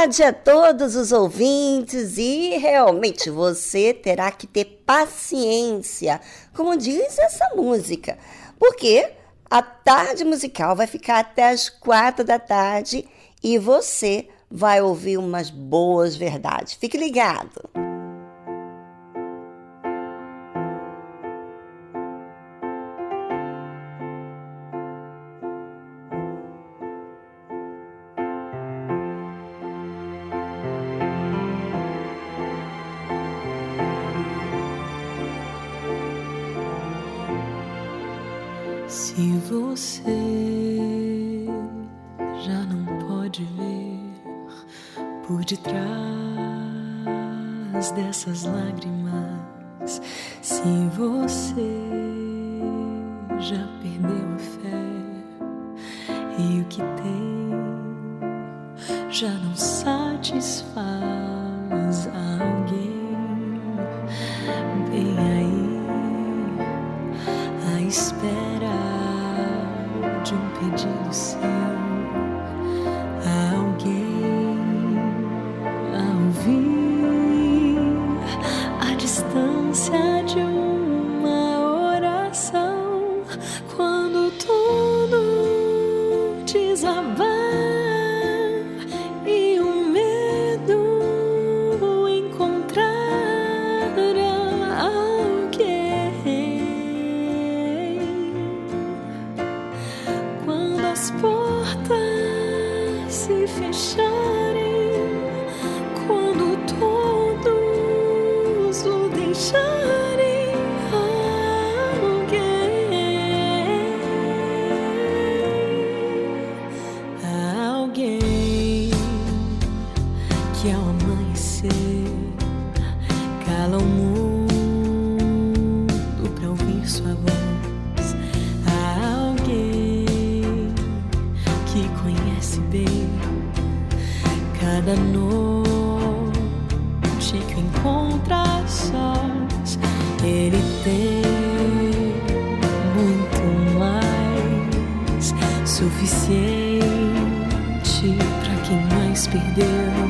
Tarde a todos os ouvintes e realmente você terá que ter paciência, como diz essa música, porque a tarde musical vai ficar até as quatro da tarde e você vai ouvir umas boas verdades. Fique ligado! suficiente para quem mais perdeu.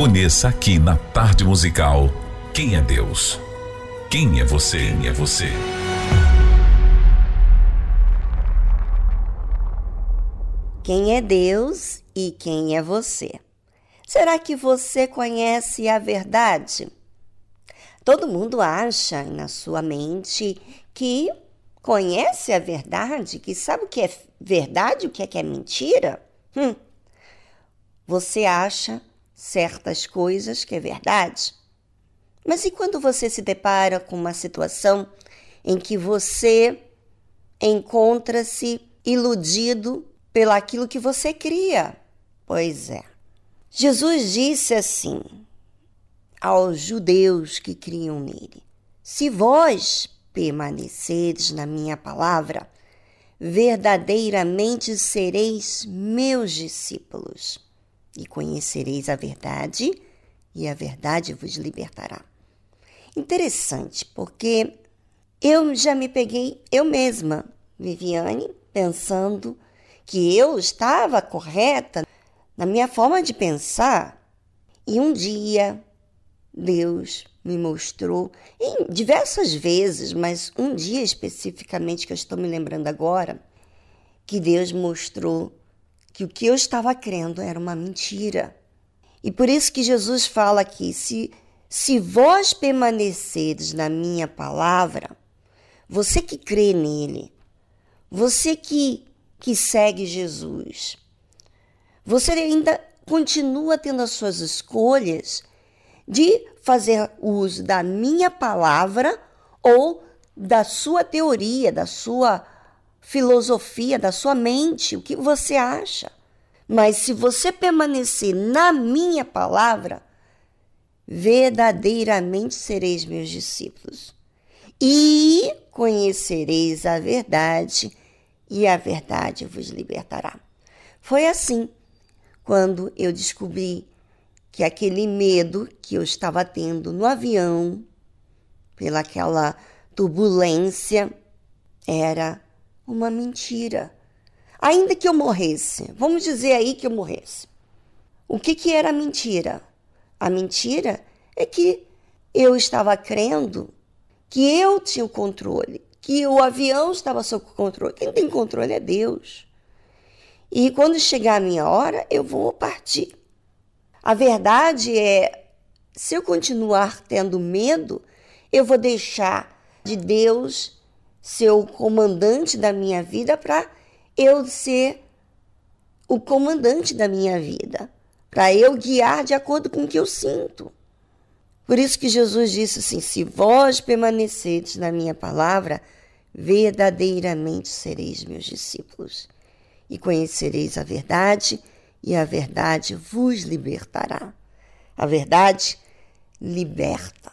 Conheça aqui na Tarde Musical quem é Deus. Quem é você? Quem é você? Quem é Deus e quem é você? Será que você conhece a verdade? Todo mundo acha na sua mente que conhece a verdade, que sabe o que é verdade o que é, que é mentira. Hum. Você acha certas coisas que é verdade. Mas e quando você se depara com uma situação em que você encontra-se iludido pelo aquilo que você cria? Pois é. Jesus disse assim: aos judeus que criam nele: Se vós permaneceres na minha palavra, verdadeiramente sereis meus discípulos, e conhecereis a verdade, e a verdade vos libertará. Interessante, porque eu já me peguei eu mesma, Viviane, pensando que eu estava correta na minha forma de pensar, e um dia Deus me mostrou em diversas vezes, mas um dia especificamente que eu estou me lembrando agora, que Deus mostrou que o que eu estava crendo era uma mentira. E por isso que Jesus fala aqui: se, se vós permaneceres na minha palavra, você que crê nele, você que, que segue Jesus, você ainda continua tendo as suas escolhas de fazer uso da minha palavra ou da sua teoria, da sua filosofia, da sua mente, o que você acha. Mas se você permanecer na minha palavra, verdadeiramente sereis meus discípulos. E conhecereis a verdade, e a verdade vos libertará. Foi assim quando eu descobri que aquele medo que eu estava tendo no avião, pelaquela turbulência, era uma mentira. Ainda que eu morresse, vamos dizer aí que eu morresse. O que, que era a mentira? A mentira é que eu estava crendo que eu tinha o controle, que o avião estava sob controle. Quem tem controle é Deus. E quando chegar a minha hora, eu vou partir. A verdade é, se eu continuar tendo medo, eu vou deixar de Deus ser o comandante da minha vida para eu ser o comandante da minha vida, para eu guiar de acordo com o que eu sinto. Por isso que Jesus disse assim: se vós permaneceres na minha palavra, verdadeiramente sereis meus discípulos e conhecereis a verdade e a verdade vos libertará. A verdade liberta.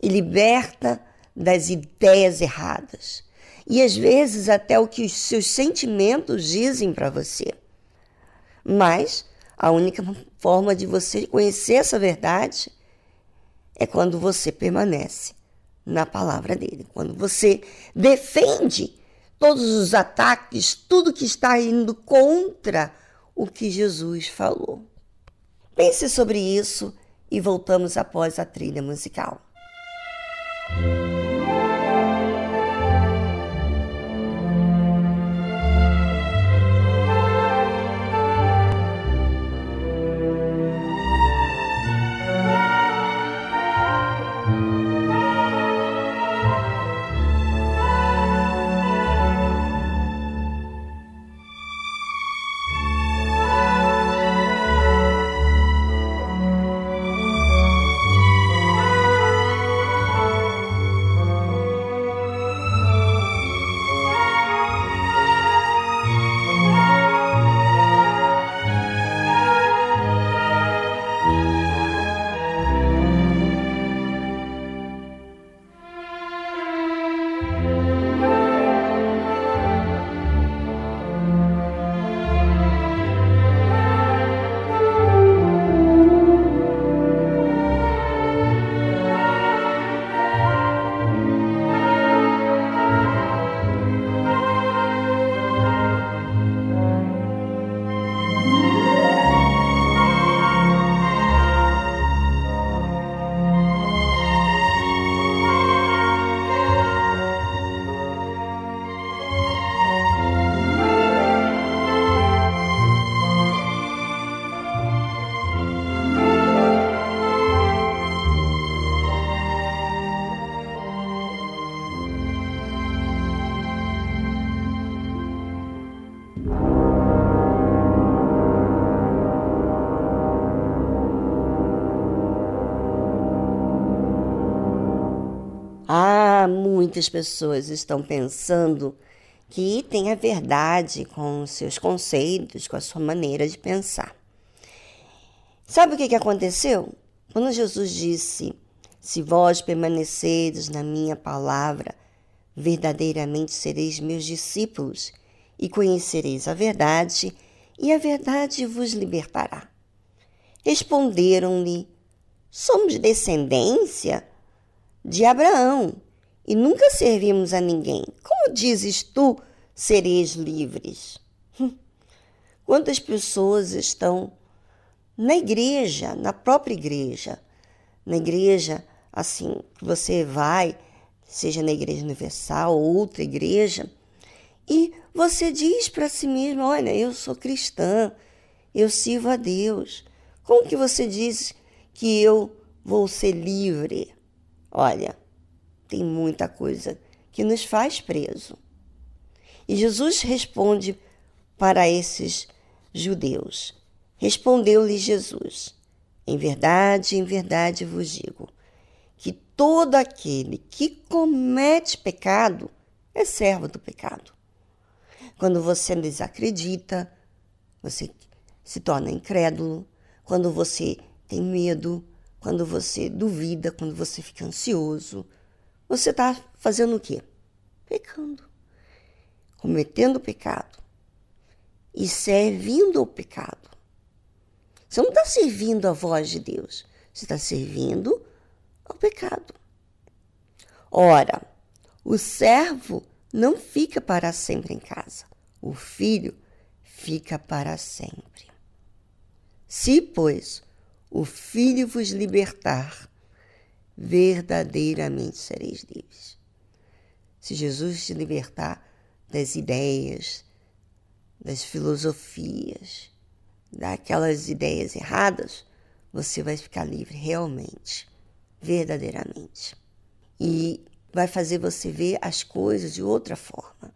E liberta das ideias erradas. E às vezes até o que os seus sentimentos dizem para você. Mas a única forma de você conhecer essa verdade é quando você permanece na palavra dele, quando você defende todos os ataques, tudo que está indo contra o que Jesus falou. Pense sobre isso e voltamos após a trilha musical. Muitas pessoas estão pensando que tem a verdade com os seus conceitos, com a sua maneira de pensar. Sabe o que, que aconteceu? Quando Jesus disse: Se vós permaneceres na minha palavra, verdadeiramente sereis meus discípulos e conhecereis a verdade, e a verdade vos libertará. Responderam-lhe: Somos descendência de Abraão e nunca servimos a ninguém. Como dizes tu, sereis livres? Hum. Quantas pessoas estão na igreja, na própria igreja, na igreja, assim, que você vai, seja na igreja universal ou outra igreja, e você diz para si mesmo: Olha, eu sou cristã, eu sirvo a Deus. Como que você diz que eu vou ser livre? Olha, tem muita coisa que nos faz preso. E Jesus responde para esses judeus. Respondeu-lhe Jesus: Em verdade, em verdade vos digo que todo aquele que comete pecado é servo do pecado. Quando você desacredita, você se torna incrédulo. Quando você tem medo, quando você duvida, quando você fica ansioso, você está fazendo o quê? Pecando. Cometendo pecado. E servindo ao pecado. Você não está servindo a voz de Deus. Você está servindo ao pecado. Ora, o servo não fica para sempre em casa. O filho fica para sempre. Se, pois, o filho vos libertar, verdadeiramente sereis livres. Se Jesus te libertar das ideias, das filosofias, daquelas ideias erradas, você vai ficar livre realmente, verdadeiramente. E vai fazer você ver as coisas de outra forma.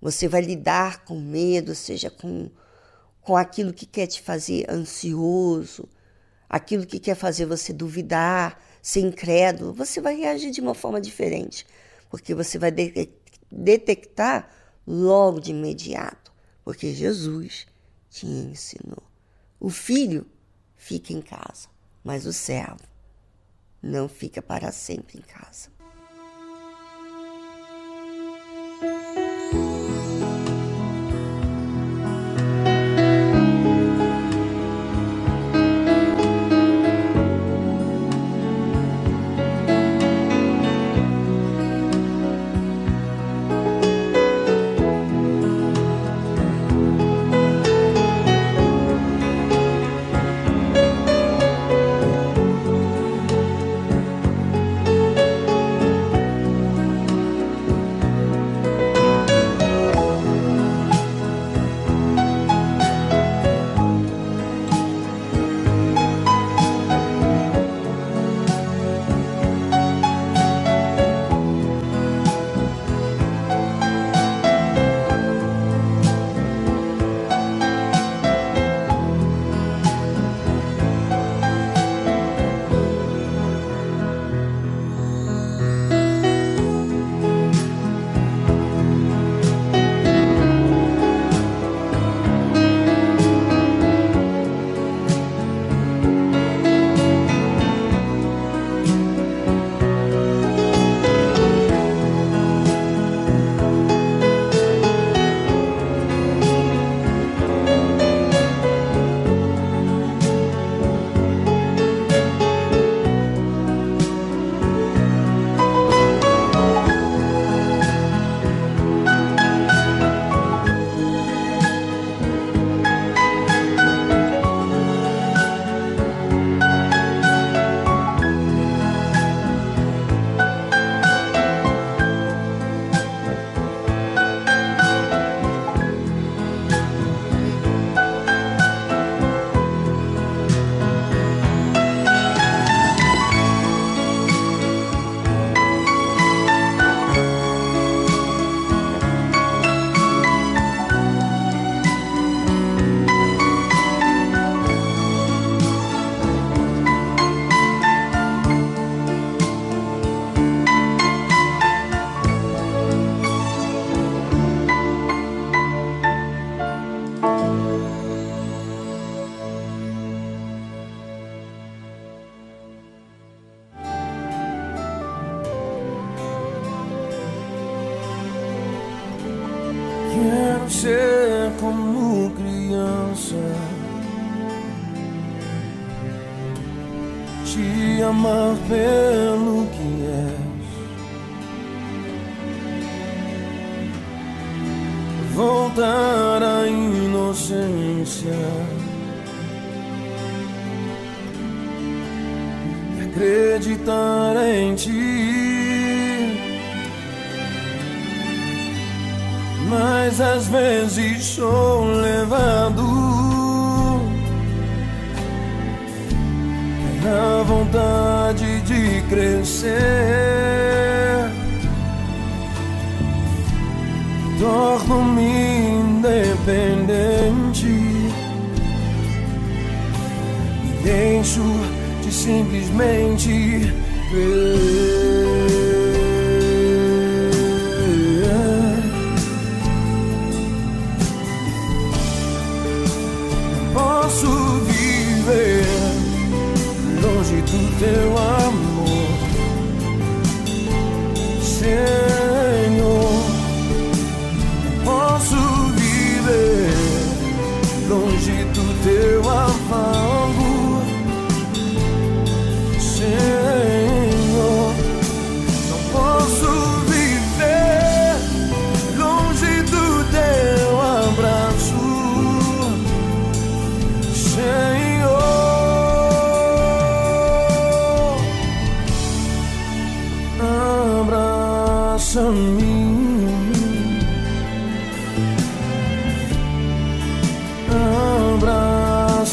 Você vai lidar com medo, seja com, com aquilo que quer te fazer ansioso, aquilo que quer fazer você duvidar, ser incrédulo, você vai reagir de uma forma diferente, porque você vai detectar logo de imediato, porque Jesus te ensinou. O filho fica em casa, mas o servo não fica para sempre em casa.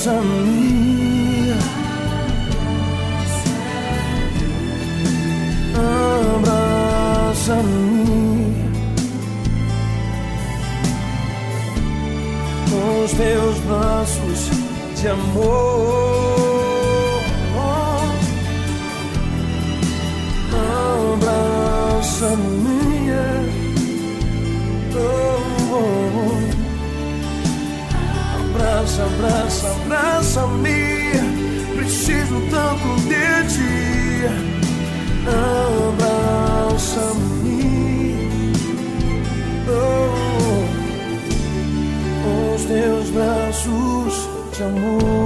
Abraça-me. Abraça-me. Com os teus braços de amor. abraça minha. Oh, oh, oh. Abraça, abraça, abraça-me. Preciso tanto de ti. Abraça-me. Oh, oh. Os teus braços de amor.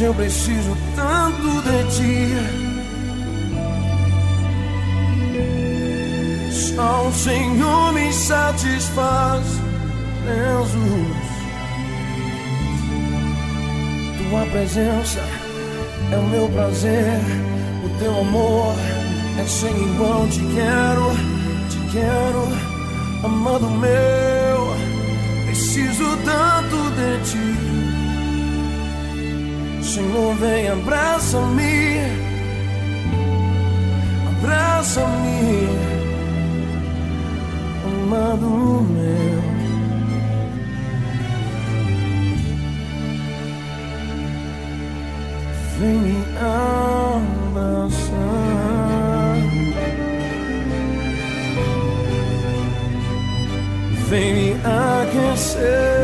Eu preciso tanto de ti. Só o Senhor me satisfaz, Jesus. Tua presença é o meu prazer, o teu amor é sem igual. Te quero, te quero, amado meu. Preciso tanto de ti. Senhor, vem, abraça-me, abraça-me, amado meu. Vem me abraçar, vem me aquecer.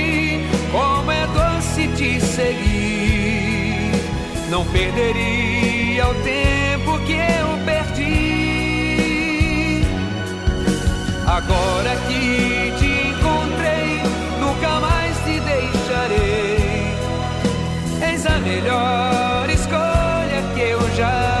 te seguir. Não perderia o tempo que eu perdi. Agora que te encontrei, nunca mais te deixarei. Eis a melhor escolha que eu já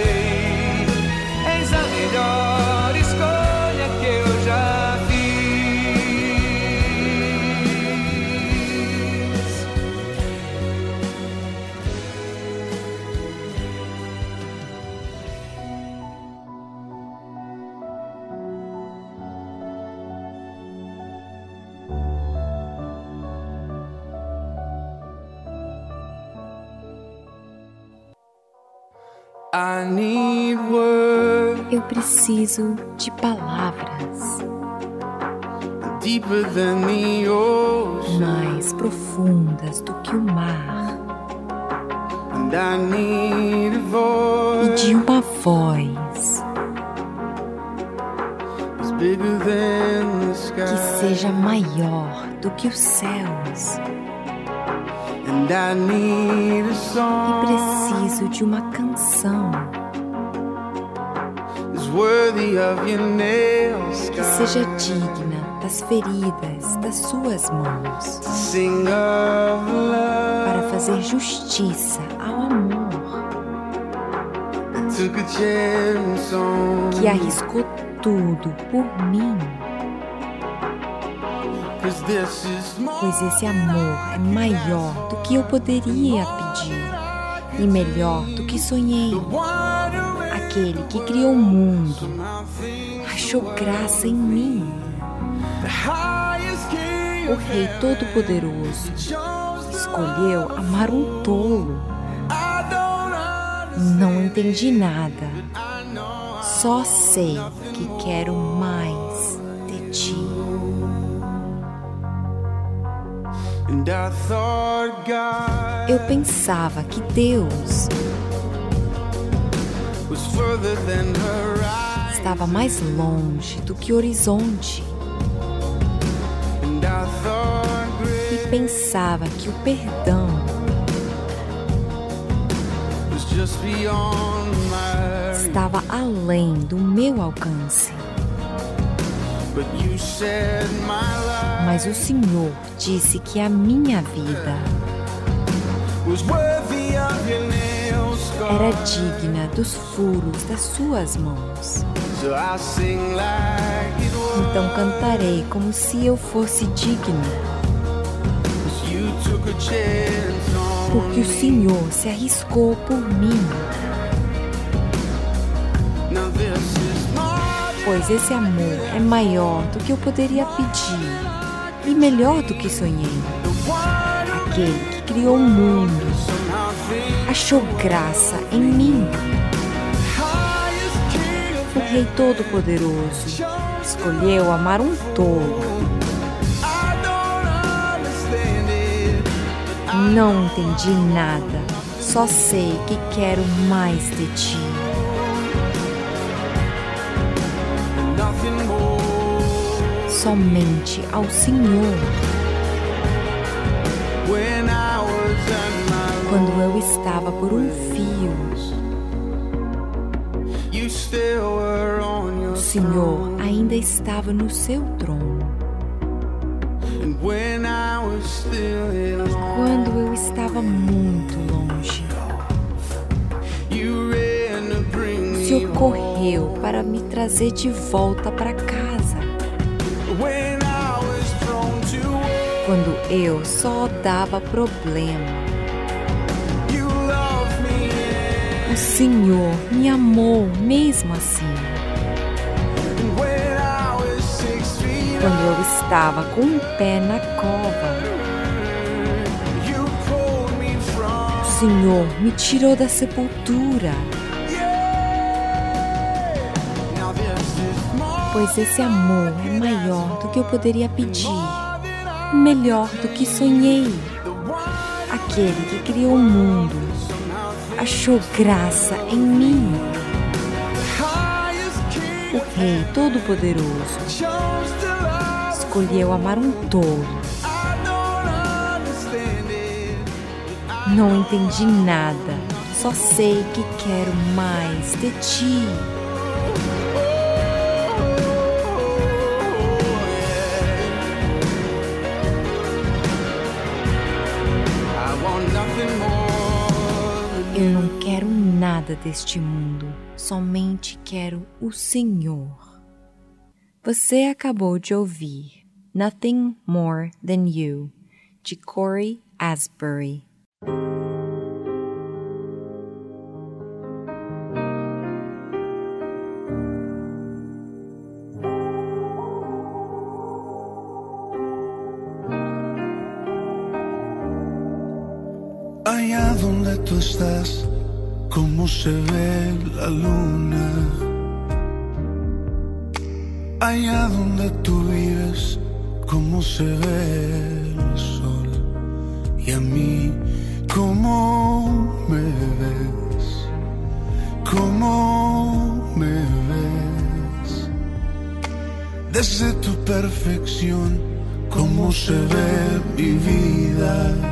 Preciso de palavras. Mais profundas do que o mar. E de uma voz. Que seja maior do que os céus. E preciso de uma canção que seja digna das feridas das suas mãos. Para fazer justiça ao amor. Que arriscou tudo por mim. Pois esse amor é maior do que eu poderia pedir. E melhor do que sonhei. Aquele que criou o mundo achou graça em mim. O Rei Todo-Poderoso escolheu amar um tolo. Não entendi nada. Só sei que quero mais de ti. Eu pensava que Deus estava mais longe do que o horizonte. E pensava que o perdão estava além do meu alcance. Mas o Senhor disse que a minha vida era digna dos furos das suas mãos. Então cantarei como se eu fosse digno. Porque o Senhor se arriscou por mim. Pois esse amor é maior do que eu poderia pedir e melhor do que sonhei. Aquele que criou o mundo achou graça em mim. O Rei Todo-Poderoso escolheu amar um tolo. Não entendi nada, só sei que quero mais de ti. Somente ao Senhor. Quando eu estava por um fio, o Senhor ainda estava no seu trono. Quando eu estava muito longe, o Senhor correu para me trazer de volta para casa. Quando eu só dava problema, Senhor me amou mesmo assim. Quando eu estava com um pé na cova, o Senhor me tirou da sepultura. Pois esse amor é maior do que eu poderia pedir, melhor do que sonhei. Aquele que criou o mundo achou graça em mim. O Rei Todo-Poderoso escolheu amar um tolo. Não entendi nada, só sei que quero mais de ti. Eu não quero nada deste mundo, somente quero o Senhor. Você acabou de ouvir Nothing More Than You, de Corey Asbury. Estás, cómo se ve la luna. Allá donde tú vives, cómo se ve el sol. Y a mí, cómo me ves, cómo me ves. Desde tu perfección, cómo se ve mi vida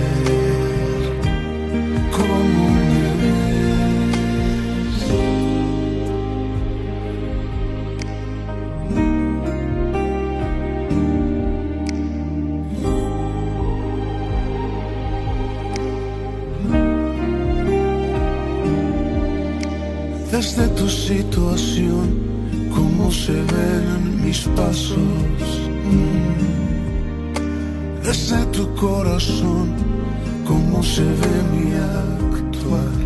mis pasos, mm. tu corazón, cómo se ve mi actuar.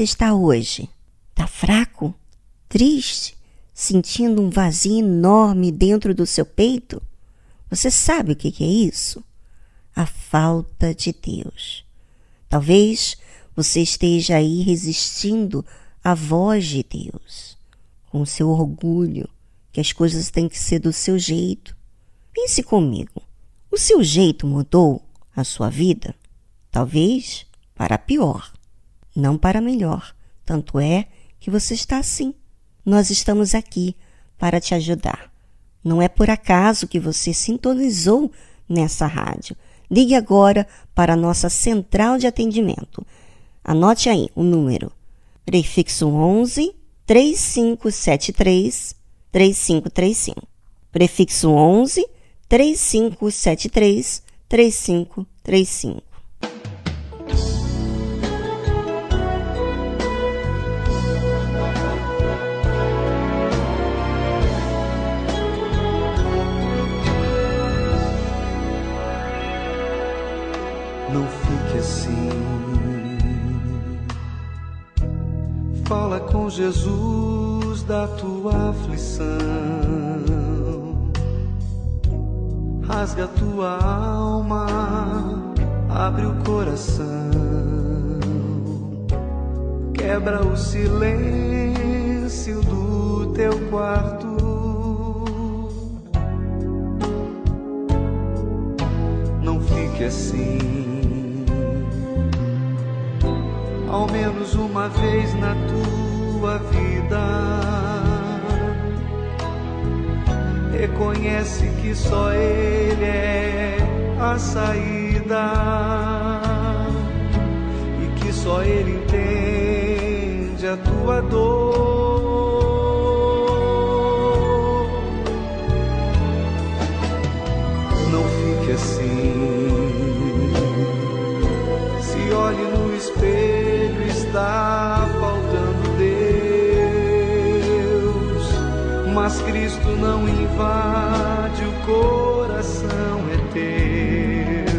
você está hoje? Está fraco? Triste? Sentindo um vazio enorme dentro do seu peito? Você sabe o que é isso? A falta de Deus. Talvez você esteja aí resistindo à voz de Deus, com seu orgulho, que as coisas têm que ser do seu jeito. Pense comigo: o seu jeito mudou a sua vida? Talvez para pior não para melhor. Tanto é que você está assim. Nós estamos aqui para te ajudar. Não é por acaso que você sintonizou nessa rádio. Ligue agora para a nossa central de atendimento. Anote aí o número: prefixo 11 3573 3535. Prefixo 11 3573 3535. Fala com Jesus da tua aflição. Rasga tua alma, abre o coração. Quebra o silêncio do teu quarto. Não fique assim ao menos uma vez na tua vida. Reconhece que só Ele é a saída e que só Ele entende a tua dor. Está faltando Deus. Mas Cristo não invade, o coração é teu.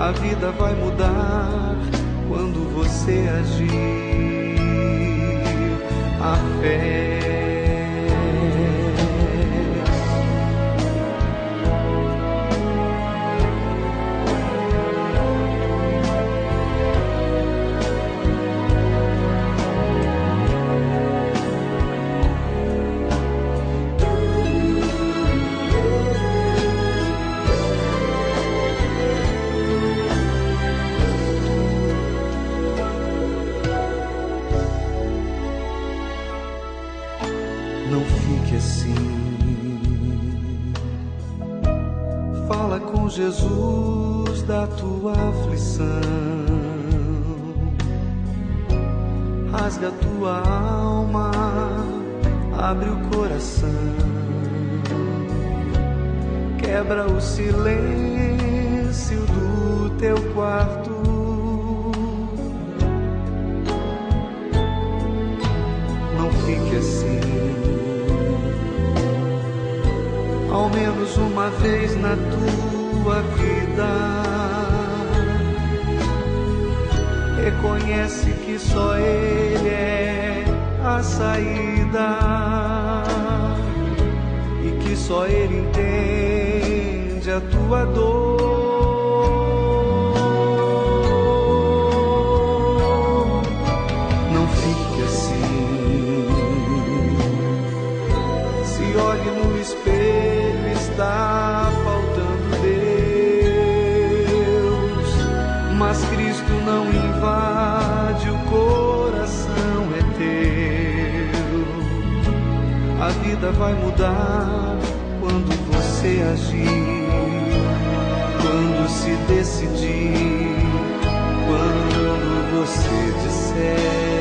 A vida vai mudar quando você agir. A fé. Jesus da tua aflição. Rasga tua alma, abre o coração. Quebra o silêncio do teu quarto. Não fique assim. ao menos uma vez na vida. Reconhece que só Ele é a saída e que só Ele entende a tua dor. Vai mudar quando você agir, quando se decidir, quando você disser.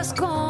Perco as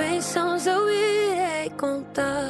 bênçãos eu irei contar.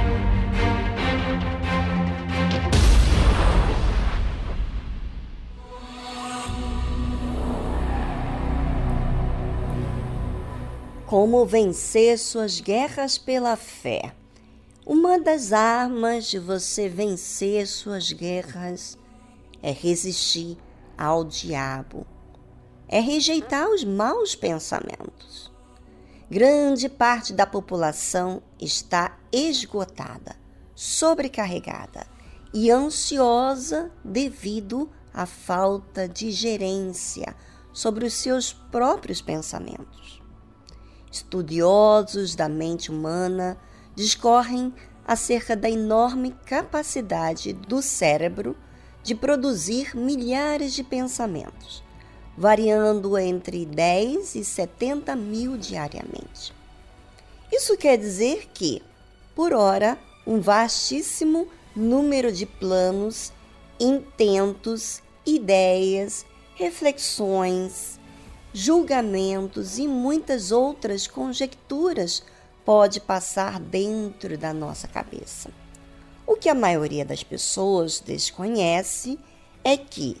Como vencer suas guerras pela fé. Uma das armas de você vencer suas guerras é resistir ao diabo, é rejeitar os maus pensamentos. Grande parte da população está esgotada, sobrecarregada e ansiosa devido à falta de gerência sobre os seus próprios pensamentos. Estudiosos da mente humana discorrem acerca da enorme capacidade do cérebro de produzir milhares de pensamentos, variando entre 10 e 70 mil diariamente. Isso quer dizer que, por hora, um vastíssimo número de planos, intentos, ideias, reflexões, julgamentos e muitas outras conjecturas pode passar dentro da nossa cabeça. O que a maioria das pessoas desconhece é que,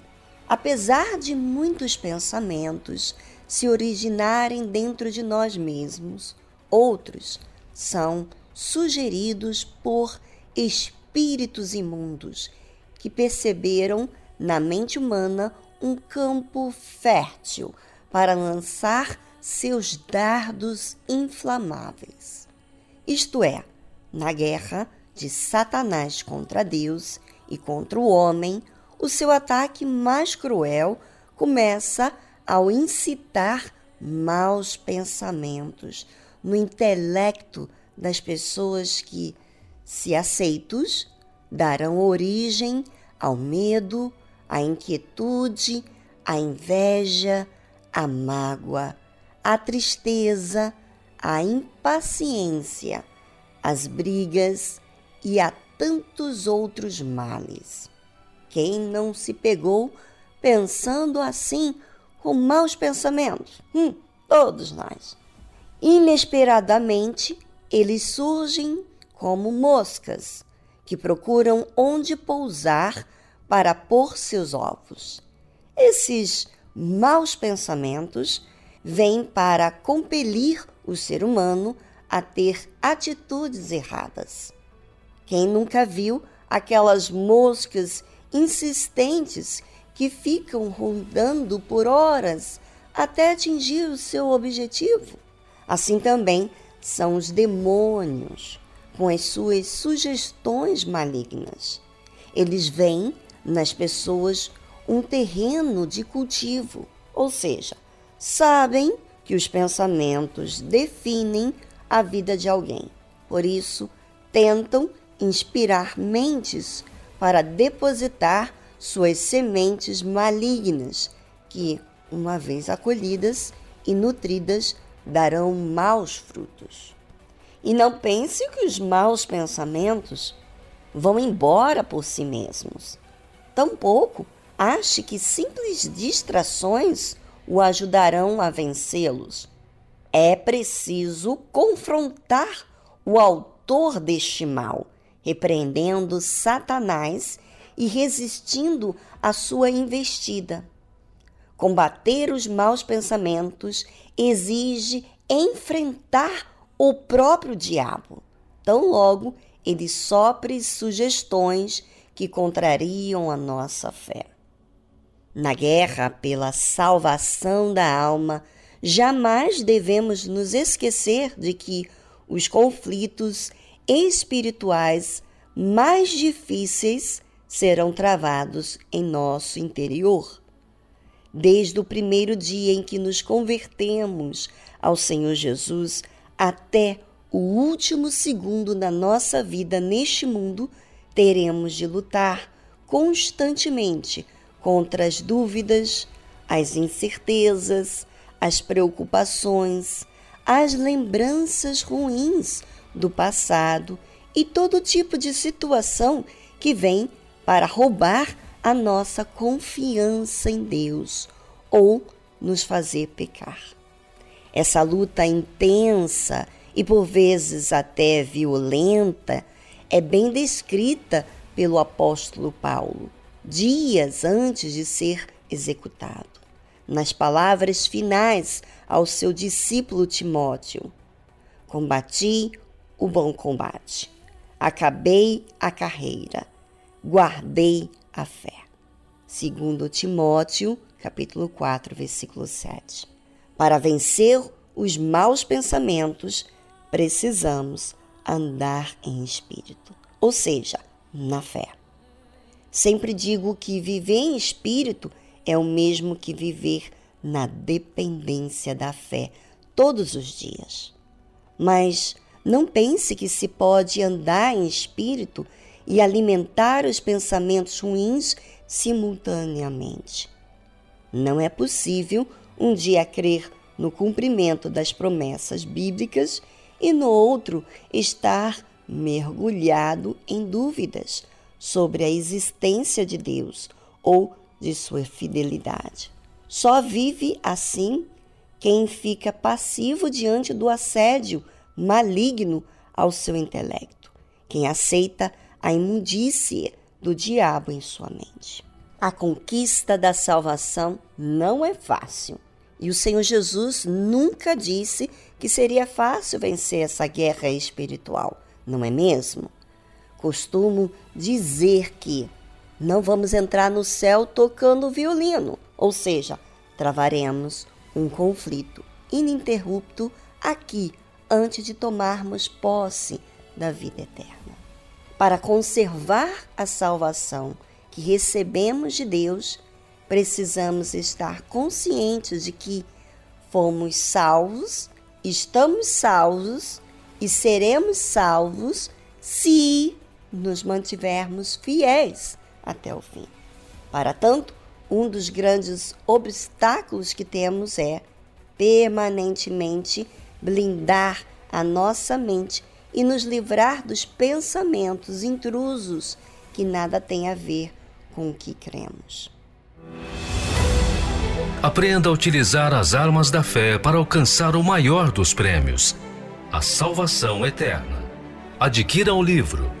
apesar de muitos pensamentos se originarem dentro de nós mesmos, outros são sugeridos por espíritos imundos que perceberam na mente humana um campo fértil para lançar seus dardos inflamáveis. Isto é, na guerra de Satanás contra Deus e contra o homem, o seu ataque mais cruel começa ao incitar maus pensamentos no intelecto das pessoas que, se aceitos, darão origem ao medo, à inquietude, à inveja, à mágoa, à tristeza, à impaciência, às brigas e a tantos outros males. Quem não se pegou pensando assim com maus pensamentos? Hum, todos nós. Inesperadamente, eles surgem como moscas que procuram onde pousar para pôr seus ovos. Esses maus pensamentos vêm para compelir o ser humano a ter atitudes erradas. Quem nunca viu aquelas moscas insistentes que ficam rondando por horas até atingir o seu objetivo? Assim também são os demônios, com as suas sugestões malignas. Eles veem nas pessoas um terreno de cultivo, ou seja, sabem que os pensamentos definem a vida de alguém. Por isso, tentam inspirar mentes para depositar suas sementes malignas, que, uma vez acolhidas e nutridas, darão maus frutos. E não pense que os maus pensamentos vão embora por si mesmos. Tampouco ache que simples distrações o ajudarão a vencê-los. É preciso confrontar o autor deste mal, repreendendo Satanás e resistindo à sua investida. Combater os maus pensamentos exige enfrentar o próprio diabo, tão logo ele sopre sugestões que contrariam a nossa fé. Na guerra pela salvação da alma, jamais devemos nos esquecer de que os conflitos espirituais mais difíceis serão travados em nosso interior. Desde o primeiro dia em que nos convertemos ao Senhor Jesus até o último segundo da nossa vida neste mundo, teremos de lutar constantemente contra as dúvidas, as incertezas, as preocupações, as lembranças ruins do passado e todo tipo de situação que vem para roubar a nossa confiança em Deus ou nos fazer pecar. Essa luta intensa e por vezes até violenta é bem descrita pelo apóstolo Paulo dias antes de ser executado. Nas palavras finais ao seu discípulo Timóteo: Combati o bom combate, acabei a carreira, guardei a fé. Segundo Timóteo, capítulo 4, versículo 7. Para vencer os maus pensamentos, precisamos andar em espírito, ou seja, na fé. Sempre digo que viver em espírito é o mesmo que viver na dependência da fé todos os dias. Mas não pense que se pode andar em espírito e alimentar os pensamentos ruins simultaneamente. Não é possível um dia crer no cumprimento das promessas bíblicas e no outro estar mergulhado em dúvidas sobre a existência de Deus ou de sua fidelidade. Só vive assim quem fica passivo diante do assédio maligno ao seu intelecto, quem aceita a imundície do diabo em sua mente. A conquista da salvação não é fácil. E o Senhor Jesus nunca disse que seria fácil vencer essa guerra espiritual, não é mesmo? Costumo dizer que não vamos entrar no céu tocando violino, ou seja, travaremos um conflito ininterrupto aqui antes de tomarmos posse da vida eterna. Para conservar a salvação que recebemos de Deus, precisamos estar conscientes de que fomos salvos, estamos salvos e seremos salvos se nos mantivermos fiéis até o fim. Para tanto, um dos grandes obstáculos que temos é permanentemente blindar a nossa mente e nos livrar dos pensamentos intrusos que nada têm a ver com o que cremos. Aprenda a utilizar as armas da fé para alcançar o maior dos prêmios, a salvação eterna. Adquira o livro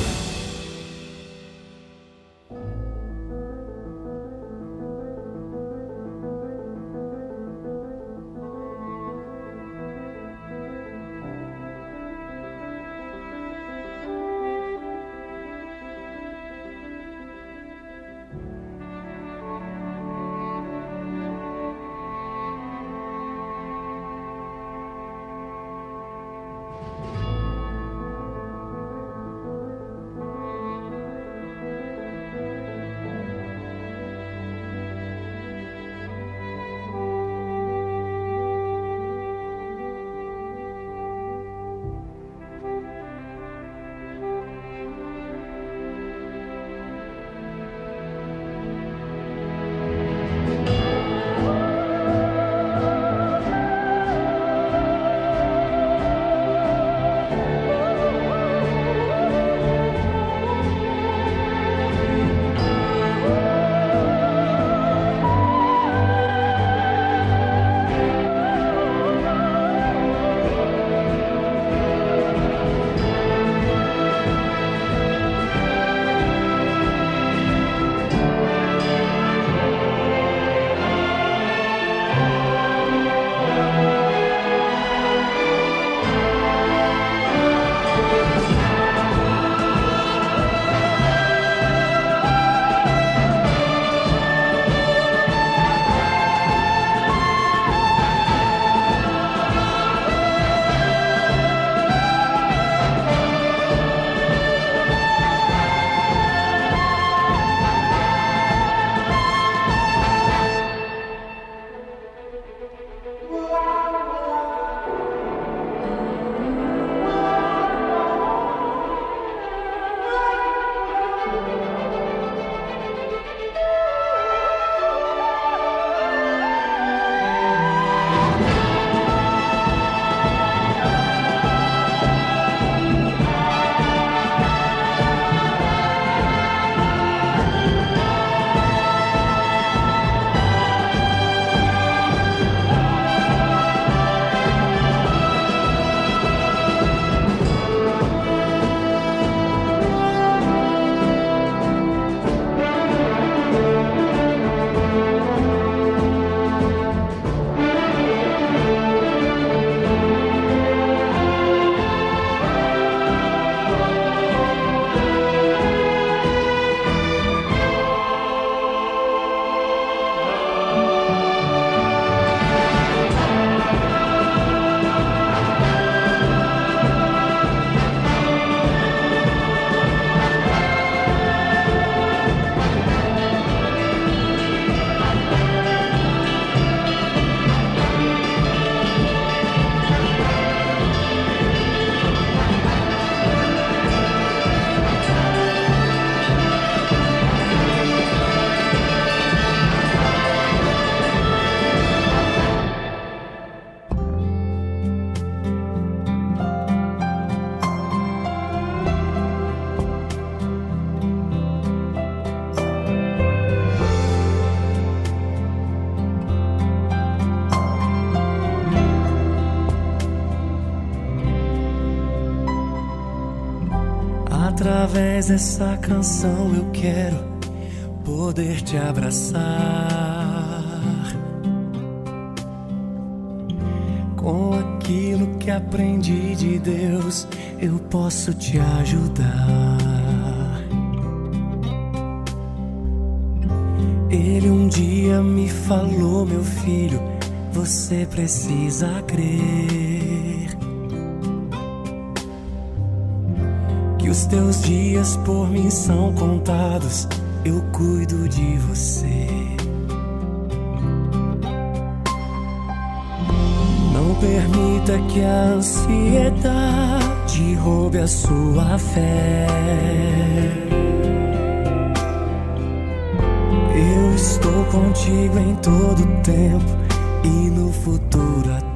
através dessa canção eu quero poder te abraçar. Com aquilo que aprendi de Deus, eu posso te ajudar. Ele um dia me falou, meu filho, você precisa crer. Dias por mim são contados, eu cuido de você. Não permita que a ansiedade roube a sua fé. Eu estou contigo em todo tempo e no futuro até.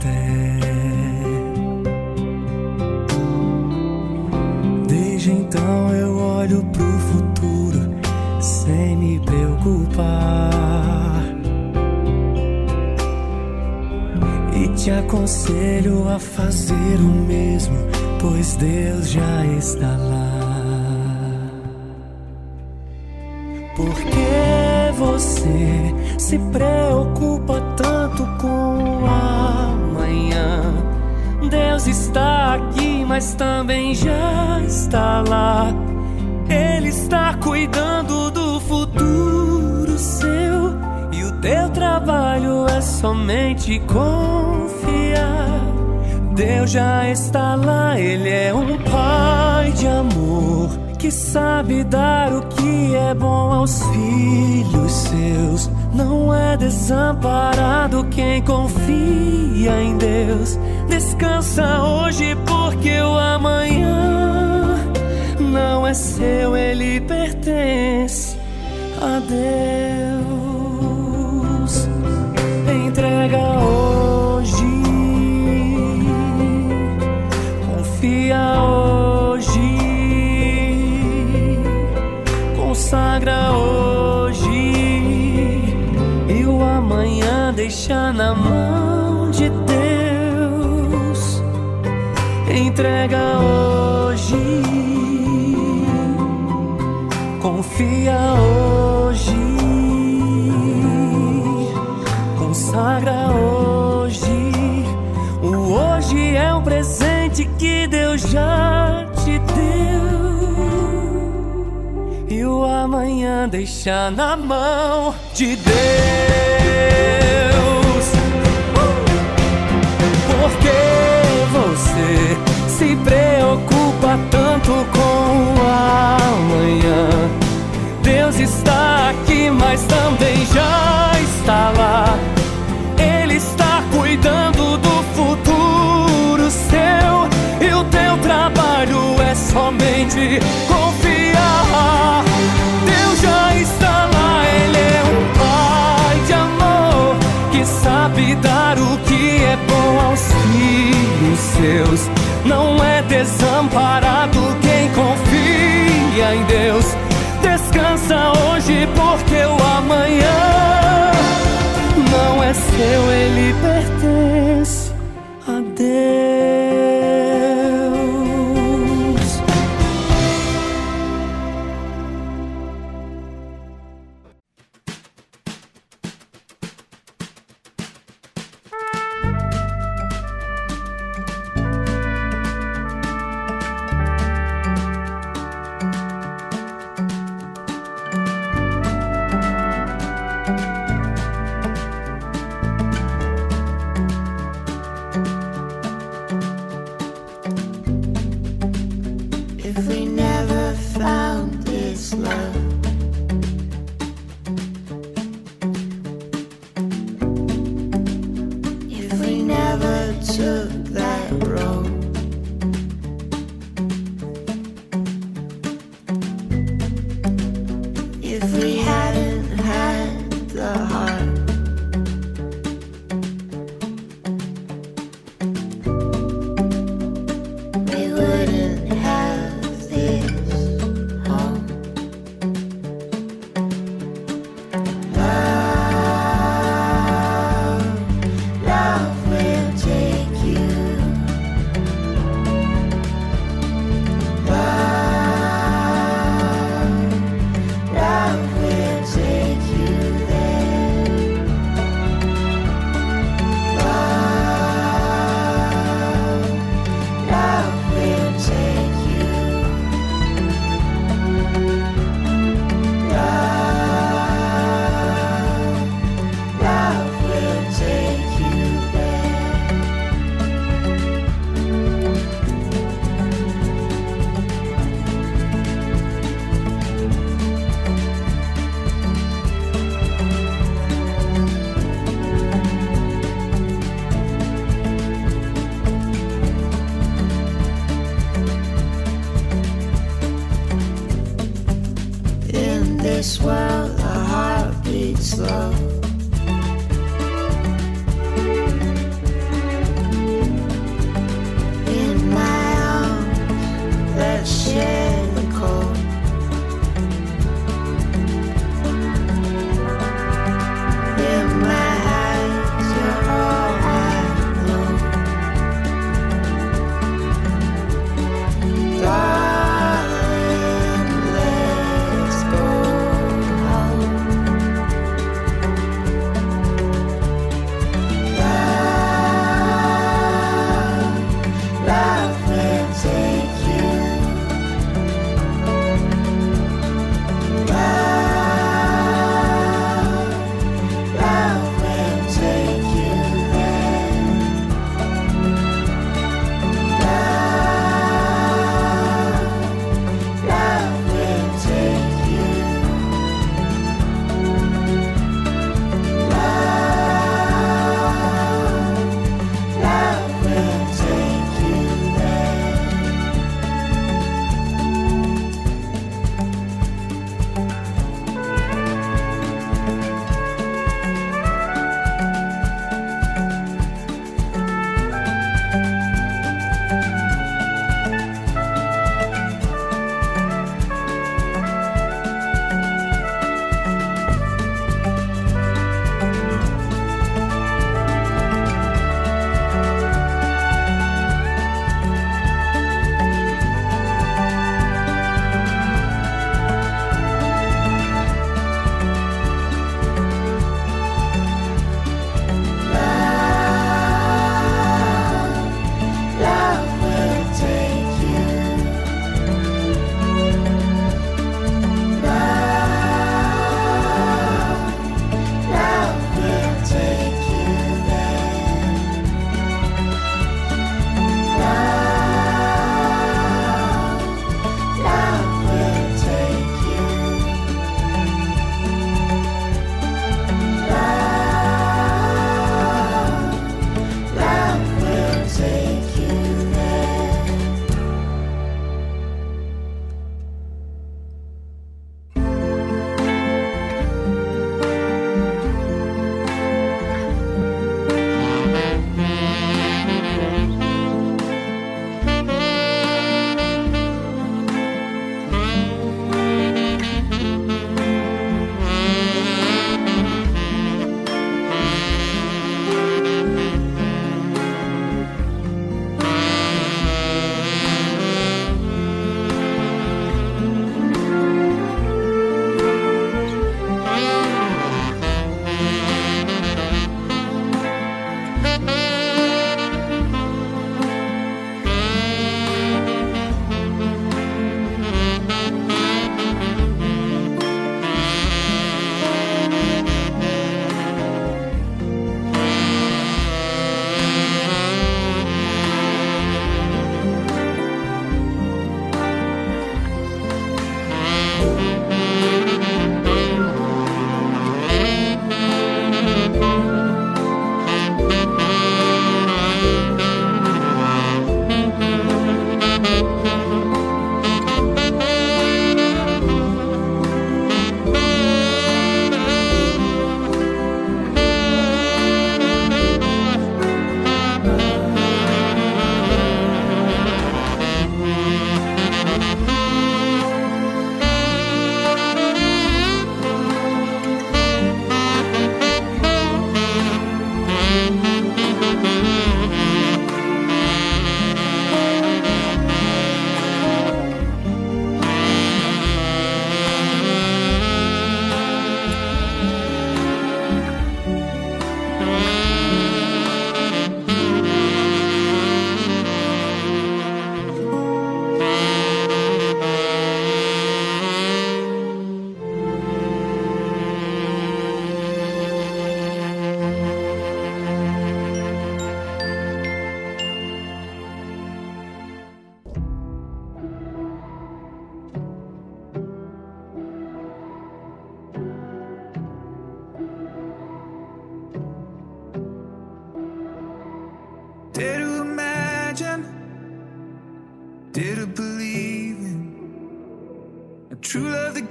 Aconselho a fazer o mesmo, pois Deus já está lá. Por que você se preocupa tanto com o amanhã? Deus está aqui, mas também já está lá. Ele está cuidando do futuro seu. E o teu trabalho é somente confiar. Deus já está lá, Ele é um pai de amor que sabe dar o que é bom aos filhos seus. Não é desamparado quem confia em Deus. Descansa hoje, porque o amanhã não é seu, ele pertence a Deus. Entrega hoje, confia hoje, consagra hoje. E o amanhã deixa na mão de Deus. Entrega hoje, confia hoje, já te deu. E o amanhã deixa na mão de Deus. Por que você se preocupa tanto com o amanhã? Deus está aqui, mas também já está lá. trabalho é somente confiar. Deus já está lá, Ele é um Pai de amor que sabe dar o que é bom aos filhos seus. Não é desamparado quem confia em Deus. Descansa hoje, porque o amanhã não é seu, ele pertence a Deus.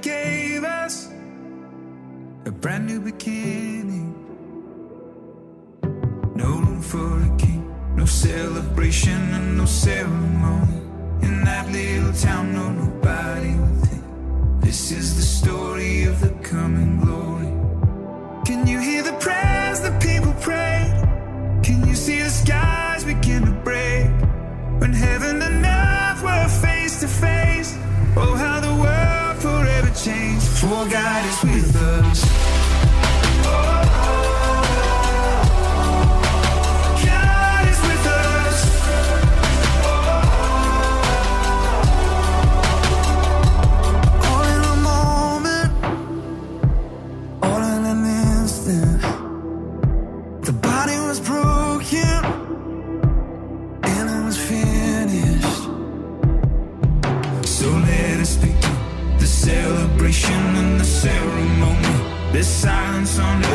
Gave us a brand new beginning. No room for a king, no celebration and no ceremony. In that little town, no nobody within. This is the story of the coming glory. Can you hear the prayers that people pray? Can you see the skies begin to For God is with us. Silence on the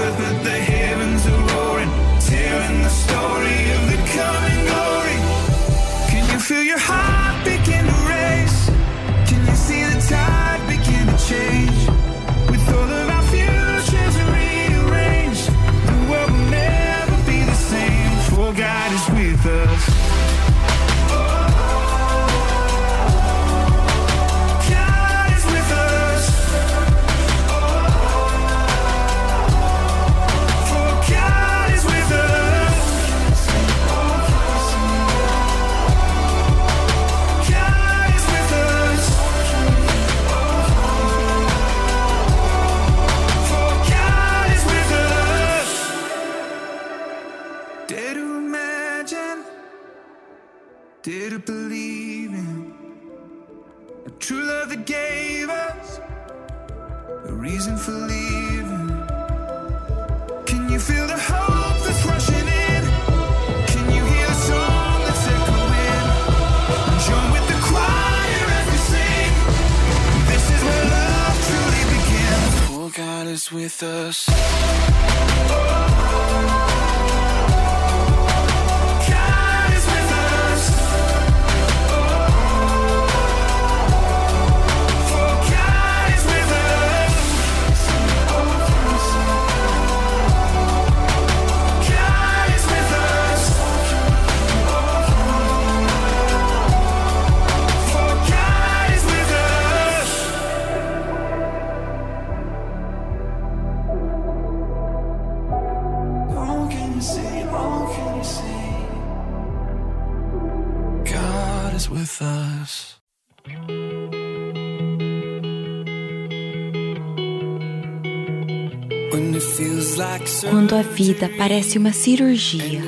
Quando a vida parece uma cirurgia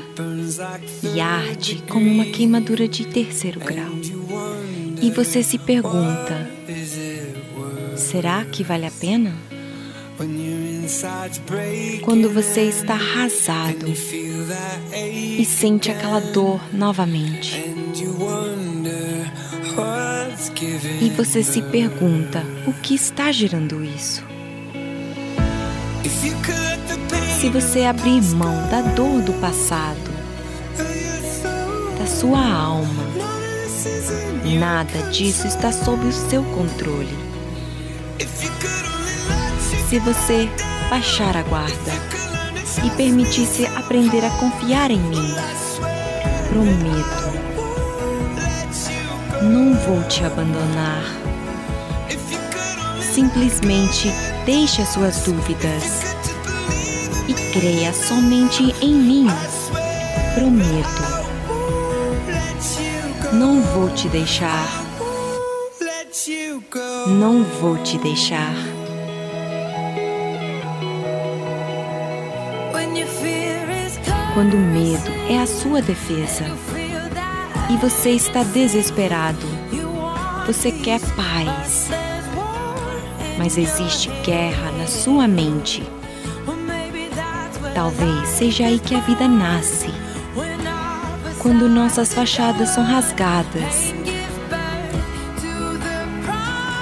e arde como uma queimadura de terceiro grau, e você se pergunta: será que vale a pena? Quando você está arrasado e sente aquela dor novamente, e você se pergunta: o que está gerando isso? Se você abrir mão da dor do passado, da sua alma, nada disso está sob o seu controle. Se você baixar a guarda e permitisse aprender a confiar em mim, prometo, não vou te abandonar. Simplesmente deixe as suas dúvidas creia somente em mim. Prometo, não vou te deixar. Não vou te deixar. Quando o medo é a sua defesa e você está desesperado, você quer paz, mas existe guerra na sua mente. Talvez seja aí que a vida nasce, quando nossas fachadas são rasgadas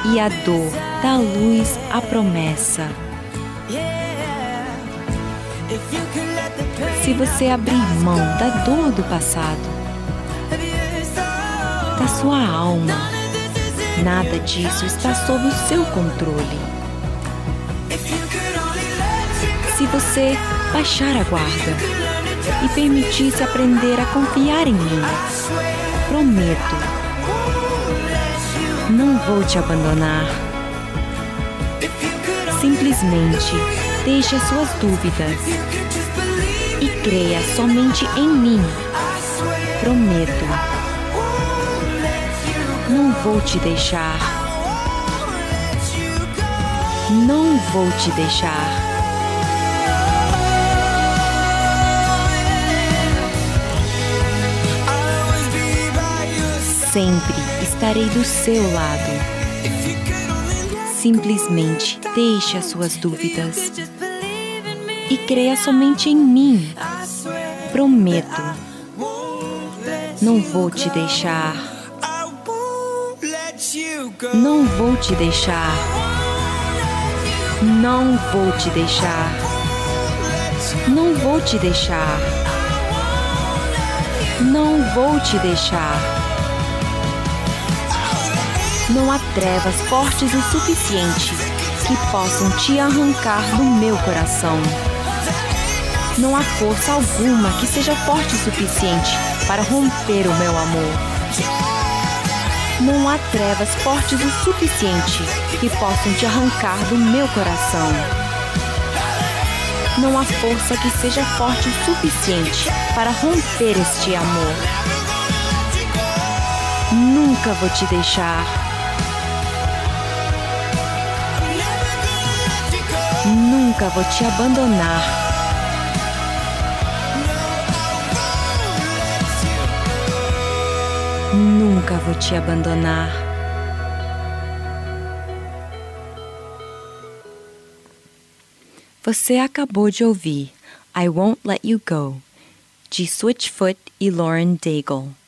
e a dor dá luz à promessa. Se você abrir mão da dor do passado, da sua alma, Nada disso está sob o seu controle. Se você baixar a guarda e permitir-se aprender a confiar em mim, prometo, não vou te abandonar. Simplesmente deixe as suas dúvidas e creia somente em mim. Prometo. Não vou te deixar. Não vou te deixar. Sempre estarei do seu lado. Simplesmente deixe as suas dúvidas e creia somente em mim. Prometo. Não vou te deixar. Não vou te deixar. Não vou te deixar. Não vou te deixar. Não vou te deixar. Não há trevas fortes o suficiente que possam te arrancar do meu coração. Não há força alguma que seja forte o suficiente para romper o meu amor. Não há trevas fortes o suficiente que possam te arrancar do meu coração. Não há força que seja forte o suficiente para romper este amor. Nunca vou te deixar. Nunca vou te abandonar. Nunca vou te abandonar. Você acabou de ouvir I Won't Let You Go, de Switchfoot e Lauren Daigle.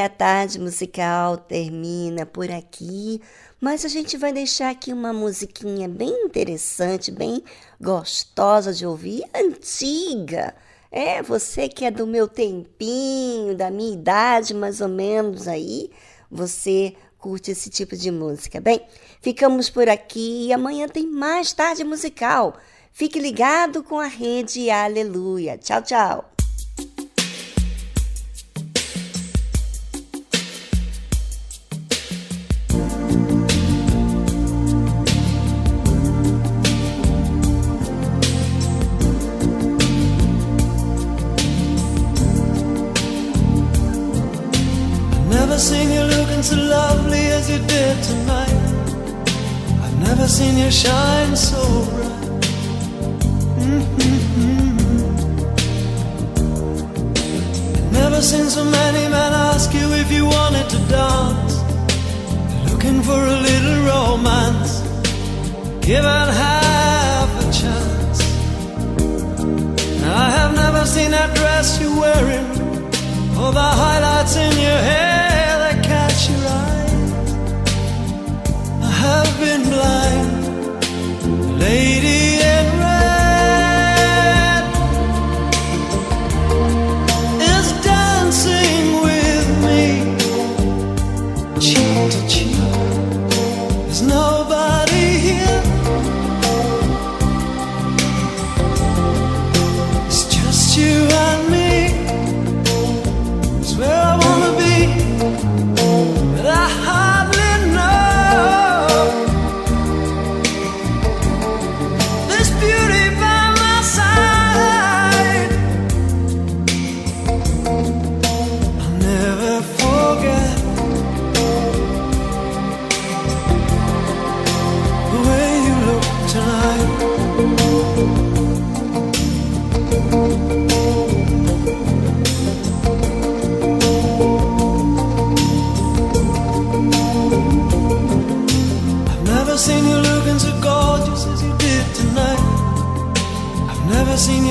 A tarde musical termina por aqui, mas a gente vai deixar aqui uma musiquinha bem interessante, bem gostosa de ouvir, antiga. É, você que é do meu tempinho, da minha idade mais ou menos aí, você curte esse tipo de música. Bem, ficamos por aqui e amanhã tem mais tarde musical. Fique ligado com a rede Aleluia. Tchau, tchau. If you wanted to dance. Looking for a little romance, given half a chance. I have never seen that dress you're wearing, or the highlights in your hair that catch your eye. I have been blind, lady